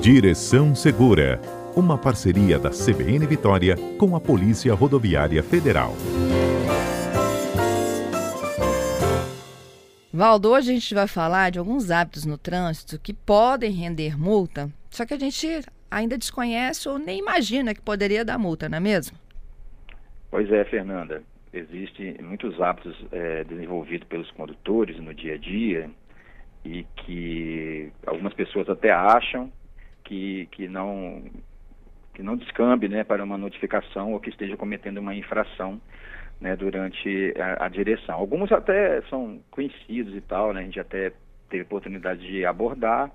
Direção Segura, uma parceria da CBN Vitória com a Polícia Rodoviária Federal. Valdo, hoje a gente vai falar de alguns hábitos no trânsito que podem render multa, só que a gente ainda desconhece ou nem imagina que poderia dar multa, não é mesmo? Pois é, Fernanda. Existem muitos hábitos é, desenvolvidos pelos condutores no dia a dia e que algumas pessoas até acham que, que não que não descambe né, para uma notificação ou que esteja cometendo uma infração né, durante a, a, direção. Alguns até são conhecidos e tal, né, a gente até teve oportunidade de abordar,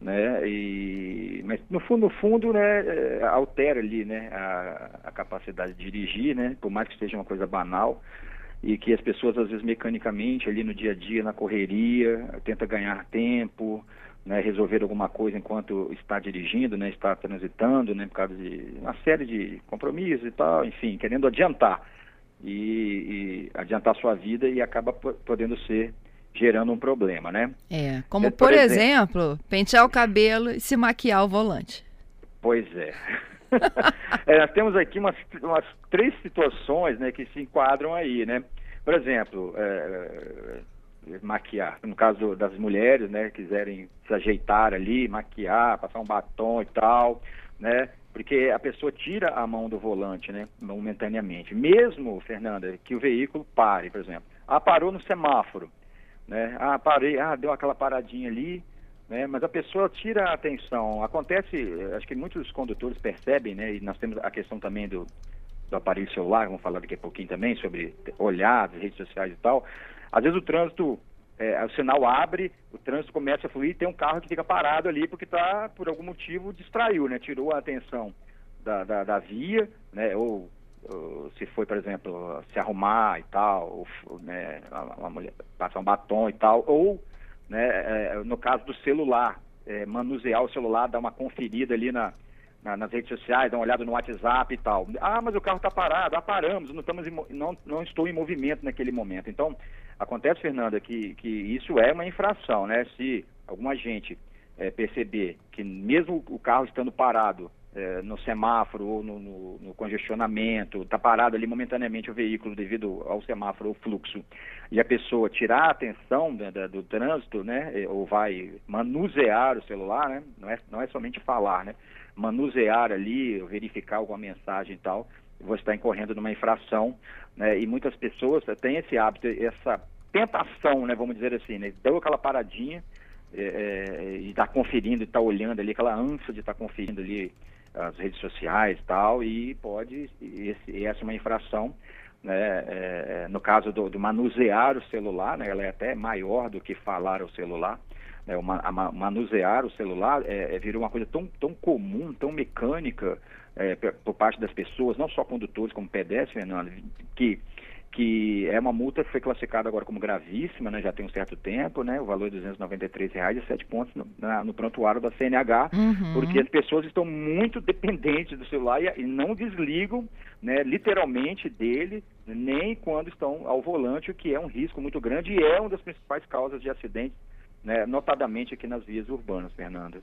né, e, mas no fundo, no fundo, né, é, altera ali, né, a, a capacidade de dirigir, né, por mais que seja uma coisa banal, e que as pessoas às vezes mecanicamente ali no dia a dia, na correria, tenta ganhar tempo, né, resolver alguma coisa enquanto está dirigindo, né, está transitando, né, por causa de uma série de compromissos e tal, enfim, querendo adiantar e, e adiantar sua vida e acaba podendo ser gerando um problema, né? É, como é, por, por exemplo, exemplo, pentear o cabelo e se maquiar o volante. Pois é. é nós temos aqui umas, umas três situações né, que se enquadram aí, né? Por exemplo, é, maquiar, no caso das mulheres, né, quiserem se ajeitar ali, maquiar, passar um batom e tal, né? Porque a pessoa tira a mão do volante, né, momentaneamente. Mesmo, Fernanda, que o veículo pare, por exemplo. Ah, parou no semáforo né? Ah, parei, ah, deu aquela paradinha ali, né? Mas a pessoa tira a atenção. Acontece, acho que muitos condutores percebem, né? E nós temos a questão também do, do aparelho celular, vamos falar daqui a pouquinho também sobre olhar redes sociais e tal. Às vezes o trânsito, é, o sinal abre, o trânsito começa a fluir, tem um carro que fica parado ali porque está, por algum motivo, distraiu, né? Tirou a atenção da, da, da via, né? Ou se foi, por exemplo, se arrumar e tal, ou, né, uma mulher passar um batom e tal, ou, né, é, no caso do celular, é, manusear o celular, dar uma conferida ali na, na, nas redes sociais, dar uma olhada no WhatsApp e tal. Ah, mas o carro está parado, ah, paramos, não, estamos em, não, não estou em movimento naquele momento. Então, acontece, Fernanda, que, que isso é uma infração, né? Se alguma gente é, perceber que mesmo o carro estando parado, é, no semáforo ou no, no, no congestionamento, está parado ali momentaneamente o veículo devido ao semáforo ou fluxo, e a pessoa tirar a atenção do trânsito, né, ou vai manusear o celular, né, não é, não é somente falar, né, manusear ali, verificar alguma mensagem e tal, você está incorrendo numa infração, né, e muitas pessoas têm esse hábito, essa tentação, né, vamos dizer assim, né, deu aquela paradinha, é, é, e está conferindo, está olhando ali, aquela ânsia de estar tá conferindo ali as redes sociais e tal, e pode, esse, essa é uma infração, né, é, no caso do, do, manusear o celular, né, ela é até maior do que falar o celular, né, o manusear o celular é, é, virou uma coisa tão, tão comum, tão mecânica é, por parte das pessoas, não só condutores como pedestres, Fernando, que que é uma multa que foi classificada agora como gravíssima, né, já tem um certo tempo, né, o valor é 293 reais e sete pontos no, na, no prontuário da CNH, uhum. porque as pessoas estão muito dependentes do celular e, e não desligam, né, literalmente dele, nem quando estão ao volante, o que é um risco muito grande e é uma das principais causas de acidentes, né, notadamente aqui nas vias urbanas, Fernanda.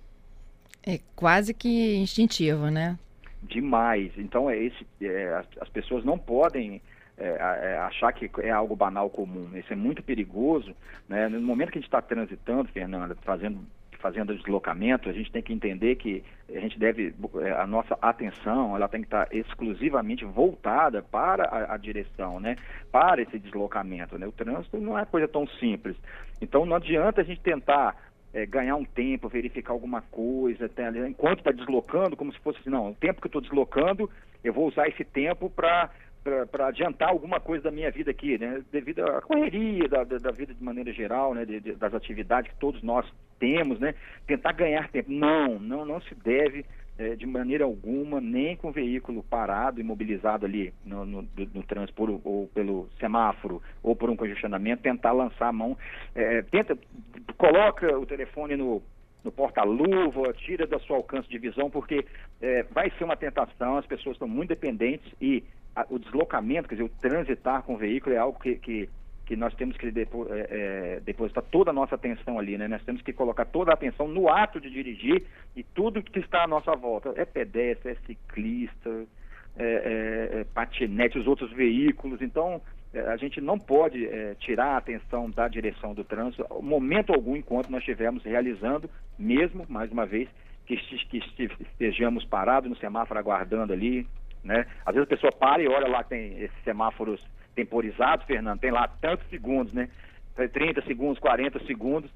É quase que instintivo, né? Demais. Então, é esse, é, as, as pessoas não podem é, é, achar que é algo banal comum. Isso é muito perigoso. Né? No momento que a gente está transitando, Fernanda, fazendo fazendo deslocamento, a gente tem que entender que a gente deve, é, a nossa atenção, ela tem que estar exclusivamente voltada para a, a, direção, né? Para esse deslocamento, né? O trânsito não é coisa tão simples. Então não adianta a gente tentar é, ganhar um tempo, verificar alguma coisa, até, enquanto está deslocando, como se fosse assim, não, o tempo que eu estou deslocando, eu vou usar esse tempo para para adiantar alguma coisa da minha vida aqui, né? Devido à correria da, da, da vida de maneira geral, né? De, de, das atividades que todos nós temos, né? Tentar ganhar tempo. Não, não, não se deve é, de maneira alguma, nem com o veículo parado, imobilizado ali no, no, no, no trânsito ou, pelo semáforo ou por um congestionamento, tentar lançar a mão. É, tenta, coloca o telefone no no porta-luva, tira da sua alcance de visão, porque é, vai ser uma tentação, as pessoas estão muito dependentes e a, o deslocamento, quer dizer, o transitar com o veículo é algo que, que que nós temos que depo é, é, depositar toda a nossa atenção ali, né? Nós temos que colocar toda a atenção no ato de dirigir e tudo que está à nossa volta. É pedestre, é ciclista, é, é, é patinete, os outros veículos. Então, é, a gente não pode tirar a atenção da direção do trânsito, momento algum, enquanto nós estivermos realizando, mesmo, mais uma vez, que estejamos parados no semáforo aguardando ali, né? Às vezes a pessoa para e olha lá, tem esses semáforos temporizados, Fernando, tem lá tantos segundos, né? 30 segundos, 40 segundos,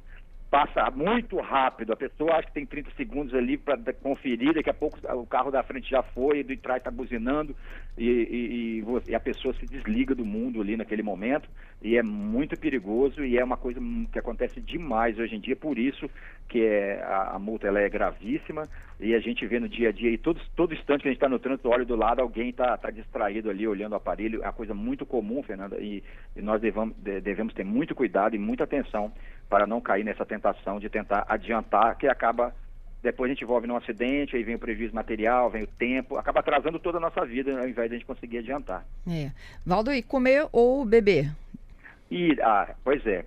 passa muito rápido. A pessoa acha que tem 30 segundos ali para conferir, daqui a pouco o carro da frente já foi, do trás está buzinando e, e, e, a pessoa se desliga do mundo ali naquele momento. E é muito perigoso e é uma coisa que acontece demais hoje em dia, por isso que é, a, a multa ela é gravíssima e a gente vê no dia a dia, e todo, instante que a gente está no trânsito, olha do lado, alguém está tá distraído ali olhando o aparelho. É uma coisa muito comum, Fernanda, e, e nós devamos, devemos ter muito cuidado e muita atenção para não cair nessa tentação de tentar adiantar, que acaba depois a gente envolve num acidente, aí vem o prejuízo material, vem o tempo, acaba atrasando toda a nossa vida ao invés de a gente conseguir adiantar. É. Valdo, e comer ou beber? E, ah, pois é.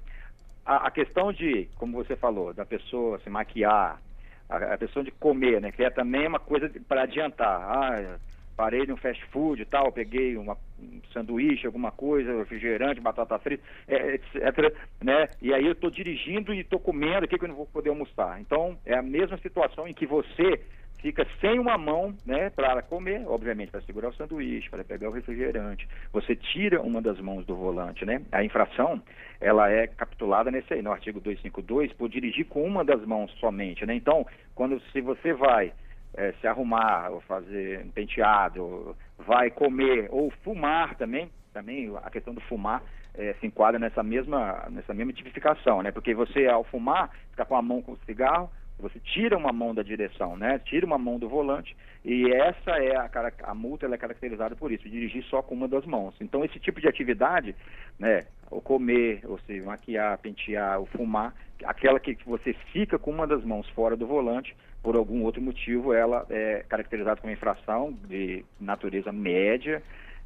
A, a, questão de, como você falou, da pessoa se maquiar, a, a questão de comer, né? Que é também uma coisa para adiantar. Ah, parei no fast food e tal, peguei uma, um sanduíche, alguma coisa, refrigerante, batata frita, é, etc. Né? E aí eu estou dirigindo e estou comendo, o que, que eu não vou poder almoçar? Então, é a mesma situação em que você fica sem uma mão né, para comer, obviamente, para segurar o sanduíche, para pegar o refrigerante. Você tira uma das mãos do volante, né? A infração, ela é capitulada nesse aí, no artigo 252, por dirigir com uma das mãos somente, né? Então, quando se você vai é, se arrumar, ou fazer um penteado, vai comer, ou fumar também, também a questão do fumar é, se enquadra nessa mesma, nessa mesma tipificação, né? Porque você, ao fumar, fica com a mão com o cigarro, você tira uma mão da direção, né? Tira uma mão do volante e essa é a, a multa é caracterizada por isso, dirigir só com uma das mãos. Então esse tipo de atividade, né? O comer, ou se maquiar, pentear, ou fumar, aquela que você fica com uma das mãos fora do volante, por algum outro motivo, ela é caracterizada como infração de natureza média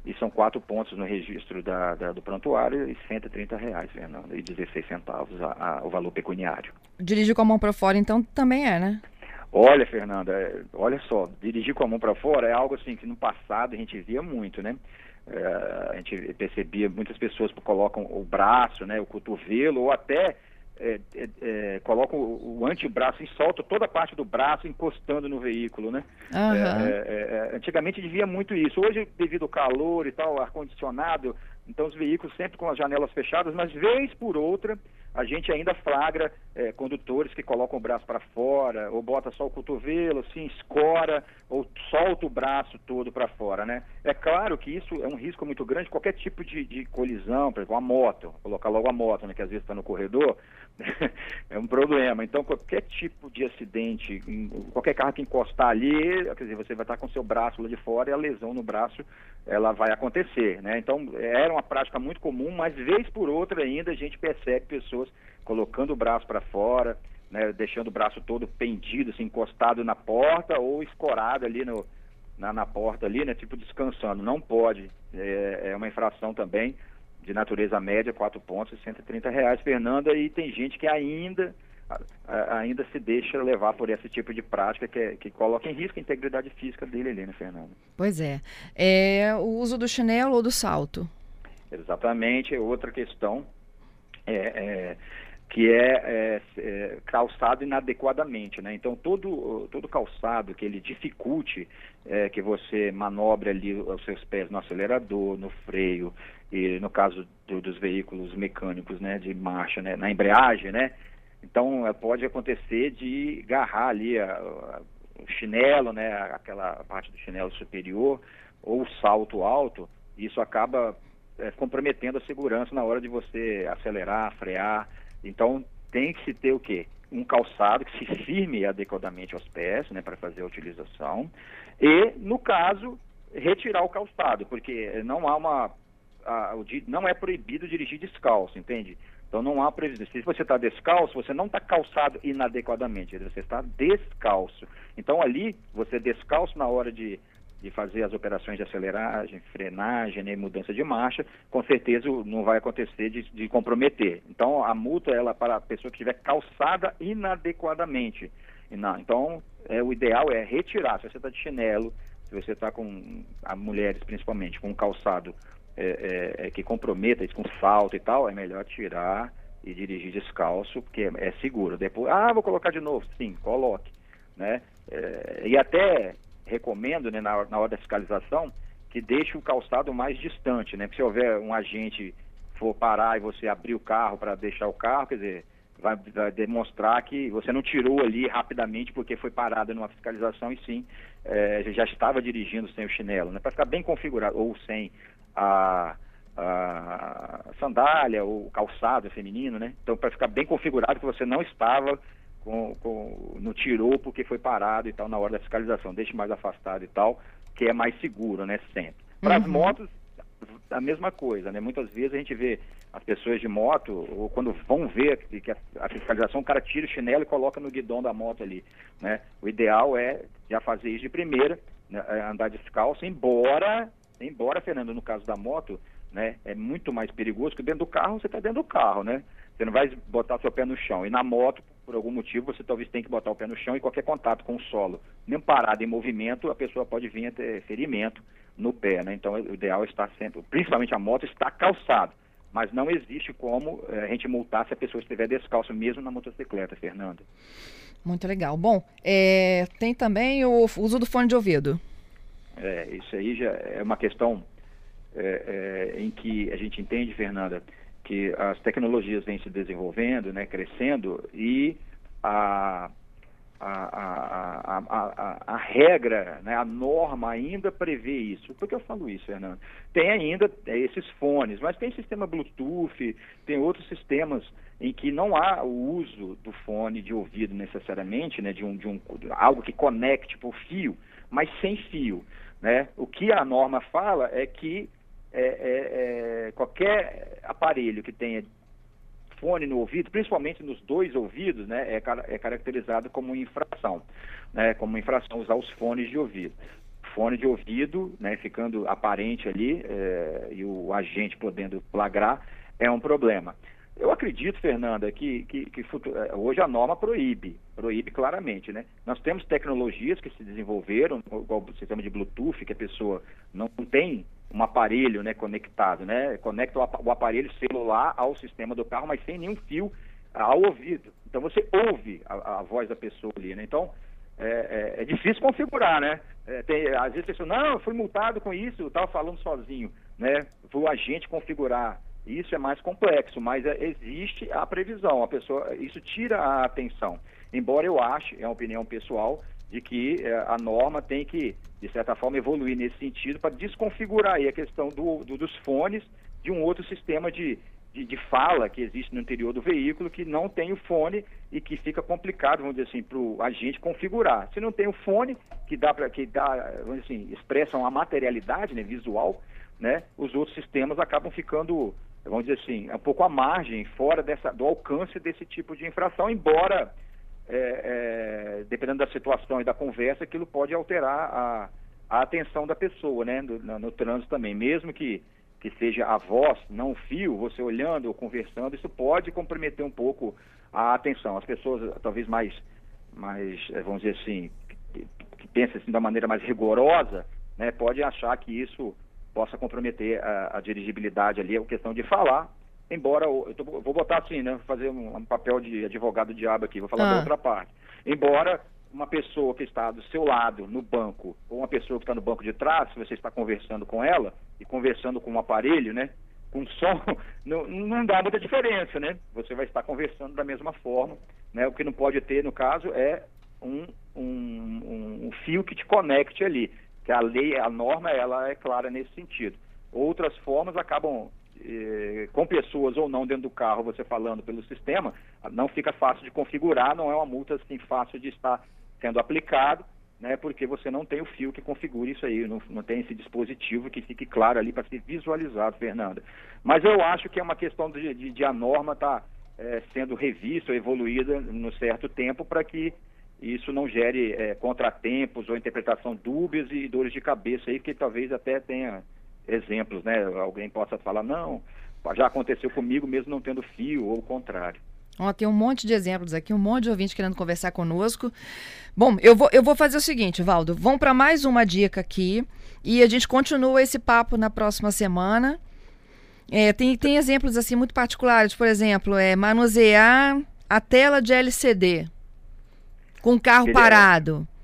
e são quatro pontos no registro da, da, do prontuário e 130 reais, Fernando, e 16 centavos a, a, o valor pecuniário. Dirigir com a mão para fora, então, também é, né? Olha, Fernanda, é, olha só, dirigir com a mão para fora é algo assim que no passado a gente via muito, né? É, a gente percebia muitas pessoas colocam o braço, né, o cotovelo ou até é, é, é, coloca o, o, antebraço e solta toda a parte do braço encostando no veículo, né? Uhum. antigamente devia muito isso. Hoje, devido ao calor e tal, ar-condicionado, então os veículos sempre com as janelas fechadas, mas vez por outra a gente ainda flagra é, condutores que colocam o braço para fora, ou bota só o cotovelo, assim, escora, ou solta o braço todo para fora, né? É claro que isso é um risco muito grande, qualquer tipo de, de colisão, por exemplo, a moto, colocar logo a moto, né, que às vezes está no corredor, é um problema. Então, qualquer tipo de acidente, qualquer carro que encostar ali, quer dizer, você vai estar com seu braço lá de fora e a lesão no braço, ela vai acontecer, né? Então, era uma prática muito comum, mas vez por outra ainda a gente percebe pessoas colocando o braço para fora, né, deixando o braço todo pendido, assim, encostado na porta ou escorado ali no, na, na porta ali, né, tipo descansando. Não pode. É, é uma infração também de natureza média, quatro pontos, 130 reais, Fernanda, e tem gente que ainda ainda se deixa levar por esse tipo de prática que, é, que coloca em risco a integridade física dele ali, né, Fernanda? Pois é. é. O uso do chinelo ou do salto? Exatamente, é outra questão. É, é, que é, é, é, calçado inadequadamente, né? Então todo todo calçado que ele dificulte é, que você manobre ali os seus pés no acelerador, no freio e no caso do, dos veículos mecânicos, né, de marcha, né, na embreagem, né? Então é, pode acontecer de agarrar ali a, a, o chinelo, né, aquela parte do chinelo superior ou o salto alto. Isso acaba é, comprometendo a segurança na hora de você acelerar, frear então tem que se ter o quê? Um calçado que se firme adequadamente aos pés, né, para fazer a utilização. E, no caso, retirar o calçado, porque não há uma. A, não é proibido dirigir descalço, entende? Então não há previsão. Se você está descalço, você não está calçado inadequadamente, você está descalço. Então ali, você descalço na hora de de fazer as operações de aceleragem, frenagem, né, mudança de marcha, com certeza não vai acontecer de, de, comprometer. Então, a multa ela para a pessoa que estiver calçada inadequadamente. Não, então, é, o ideal é retirar. Se você está de chinelo, se você está com, a mulheres principalmente, com um calçado é, é, é que comprometa com salto e tal, é melhor tirar e dirigir descalço, porque é, é seguro. Depois, ah, vou colocar de novo. Sim, coloque. Né? É, e até recomendo, né, na, na hora da fiscalização, que deixe o calçado mais distante, né? Porque se houver um agente for parar e você abrir o carro para deixar o carro, quer dizer, vai, vai, demonstrar que você não tirou ali rapidamente porque foi parado numa fiscalização e sim é, já estava dirigindo sem o chinelo, né? Para ficar bem configurado, ou sem a, a sandália ou calçado feminino, né? Então, para ficar bem configurado que você não estava com, com, no tirou porque foi parado e tal na hora da fiscalização. Deixe mais afastado e tal, que é mais seguro, né? Sempre. Para as uhum. motos, a mesma coisa, né? Muitas vezes a gente vê as pessoas de moto, ou quando vão ver que a fiscalização, o cara tira o chinelo e coloca no guidão da moto ali, né? O ideal é já fazer isso de primeira, né? É andar descalço, embora, embora, Fernando, no caso da moto, né? É muito mais perigoso que dentro do carro, você está dentro do carro, né? Você não vai botar seu pé no chão. E na moto, por algum motivo, você talvez tenha que botar o pé no chão e qualquer contato com o solo, nem parado em movimento, a pessoa pode vir a ter ferimento no pé, né? Então, o ideal é estar sempre, principalmente a moto, está calçado. Mas não existe como é, a gente multar se a pessoa estiver descalço, mesmo na motocicleta, Fernanda. Muito legal. Bom, é, tem também o uso do fone de ouvido. É, isso aí já é uma questão é, é, em que a gente entende, Fernanda, que as tecnologias vêm se desenvolvendo, né, crescendo, e a, a, a, a, a, regra, né, a norma ainda prevê isso. Por que eu falo isso, Fernando? Tem ainda esses fones, mas tem sistema Bluetooth, tem outros sistemas em que não há o uso do fone de ouvido necessariamente, né, de, um, de um, algo que conecte por fio, mas sem fio. Né? O que a norma fala é que é, é, é, qualquer aparelho que tenha fone no ouvido, principalmente nos dois ouvidos, né, é, é caracterizado como infração, né, como infração usar os fones de ouvido. Fone de ouvido, né, ficando aparente ali é, e o agente podendo flagrar, é um problema. Eu acredito, Fernanda, que, que, que é, hoje a norma proíbe, proíbe claramente, né? Nós temos tecnologias que se desenvolveram, igual o sistema de Bluetooth, que a pessoa não tem um aparelho né, conectado, né? Conecta o aparelho celular ao sistema do carro, mas sem nenhum fio ao ouvido. Então você ouve a, a voz da pessoa ali, né? Então é, é, é difícil configurar, né? É, tem, às vezes a pessoa, não, eu fui multado com isso, eu estava falando sozinho, né? Vou a gente configurar. Isso é mais complexo, mas é, existe a previsão. A pessoa, isso tira a atenção. Embora eu ache, é uma opinião pessoal, de que é, a norma tem que, de certa forma, evoluir nesse sentido para desconfigurar aí a questão do, do, dos fones de um outro sistema de, de, de, fala que existe no interior do veículo que não tem o fone e que fica complicado, vamos dizer assim, para o agente configurar. Se não tem o fone, que dá para que dá, vamos dizer assim, expressam a materialidade né, visual, né, os outros sistemas acabam ficando, vamos dizer assim, um pouco à margem, fora dessa, do alcance desse tipo de infração, embora é, é, dependendo da situação e da conversa, aquilo pode alterar a, a atenção da pessoa, né, no, no, no, trânsito também, mesmo que, que seja a voz, não o fio, você olhando ou conversando, isso pode comprometer um pouco a atenção. As pessoas, talvez mais, mais é, vamos dizer assim, que, que pensam assim, da maneira mais rigorosa, né, pode achar que isso possa comprometer a, a dirigibilidade ali, a questão de falar embora eu tô, vou botar assim, né, fazer um, um, papel de advogado diabo aqui, vou falar ah. da outra parte. Embora uma pessoa que está do seu lado no banco ou uma pessoa que está no banco de trás, se você está conversando com ela e conversando com um aparelho, né, com som, não, não dá muita diferença, né? Você vai estar conversando da mesma forma, né? O que não pode ter no caso é um, um, um fio que te conecte ali, que a lei, a norma, ela é clara nesse sentido. Outras formas acabam eh, com pessoas ou não dentro do carro, você falando pelo sistema, não fica fácil de configurar, não é uma multa assim fácil de estar sendo aplicado, né, porque você não tem o fio que configure isso aí, não, não tem esse dispositivo que fique claro ali para ser visualizado, Fernanda. Mas eu acho que é uma questão de, de, de a norma estar tá, é, sendo revista evoluída no certo tempo para que e isso não gere é, contratempos ou interpretação dúbias e dores de cabeça aí, que talvez até tenha exemplos, né? Alguém possa falar, não, já aconteceu comigo mesmo não tendo fio, ou o contrário. Ó, tem um monte de exemplos aqui, um monte de ouvinte querendo conversar conosco. Bom, eu vou, eu vou fazer o seguinte, Valdo. Vamos para mais uma dica aqui e a gente continua esse papo na próxima semana. É, tem, tem exemplos assim muito particulares, por exemplo, é manusear a tela de LCD com o carro parado. É...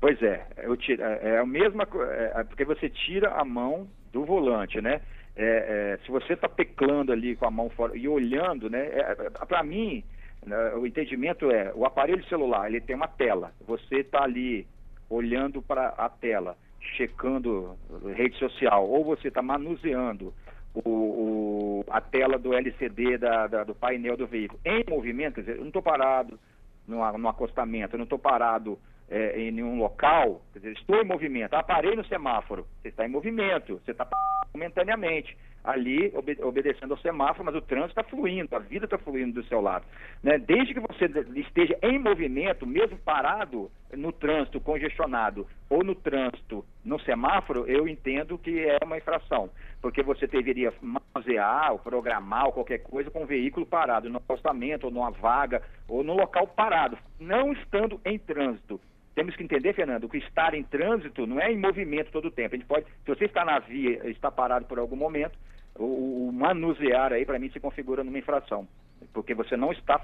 Pois é, eu tiro, é, é a mesma é, é, porque você tira a mão do volante, né? É, é, se você está teclando ali com a mão fora e olhando, né? É, Para mim, né, o entendimento é o aparelho celular ele tem uma tela. Você está ali olhando para a tela, checando rede social, ou você está manuseando o, o, a tela do LCD da, da, do painel do veículo em movimento, quer dizer, eu não estou parado no, no acostamento, eu não estou parado é, em nenhum local, quer dizer, estou em movimento, ah, parei no semáforo, você está em movimento, você está momentaneamente ali obede obedecendo ao semáforo, mas o trânsito está fluindo, a vida está fluindo do seu lado. Né? Desde que você esteja em movimento, mesmo parado no trânsito congestionado ou no trânsito no semáforo, eu entendo que é uma infração, porque você deveria manusear ou programar ou qualquer coisa com o veículo parado no acostamento ou numa vaga ou no local parado, não estando em trânsito. Temos que entender, Fernando, que estar em trânsito não é em movimento todo o tempo. A gente pode, se você está na via, está parado por algum momento, o, o manusear aí para mim se configura numa infração, porque você não está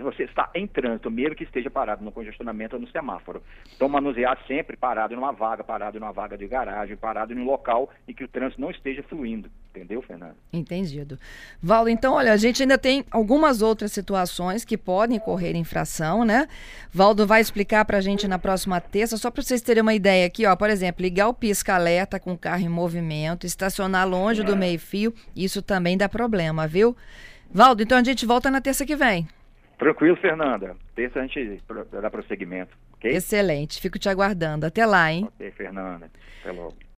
você está em trânsito, mesmo que esteja parado no congestionamento ou no semáforo. Então, manusear sempre parado numa vaga, parado numa vaga de garagem, parado em um local em que o trânsito não esteja fluindo. Entendeu, Fernando? Entendido. Valdo, então, olha, a gente ainda tem algumas outras situações que podem correr infração, né? Valdo vai explicar para a gente na próxima terça, só para vocês terem uma ideia aqui, ó. Por exemplo, ligar o pisca-alerta com o carro em movimento, estacionar longe do meio-fio, isso também dá problema, viu? Valdo, então a gente volta na terça que vem. Tranquilo, Fernanda. Terça a gente dá prosseguimento, ok? Excelente. Fico te aguardando. Até lá, hein? Ok, Fernanda. Até logo.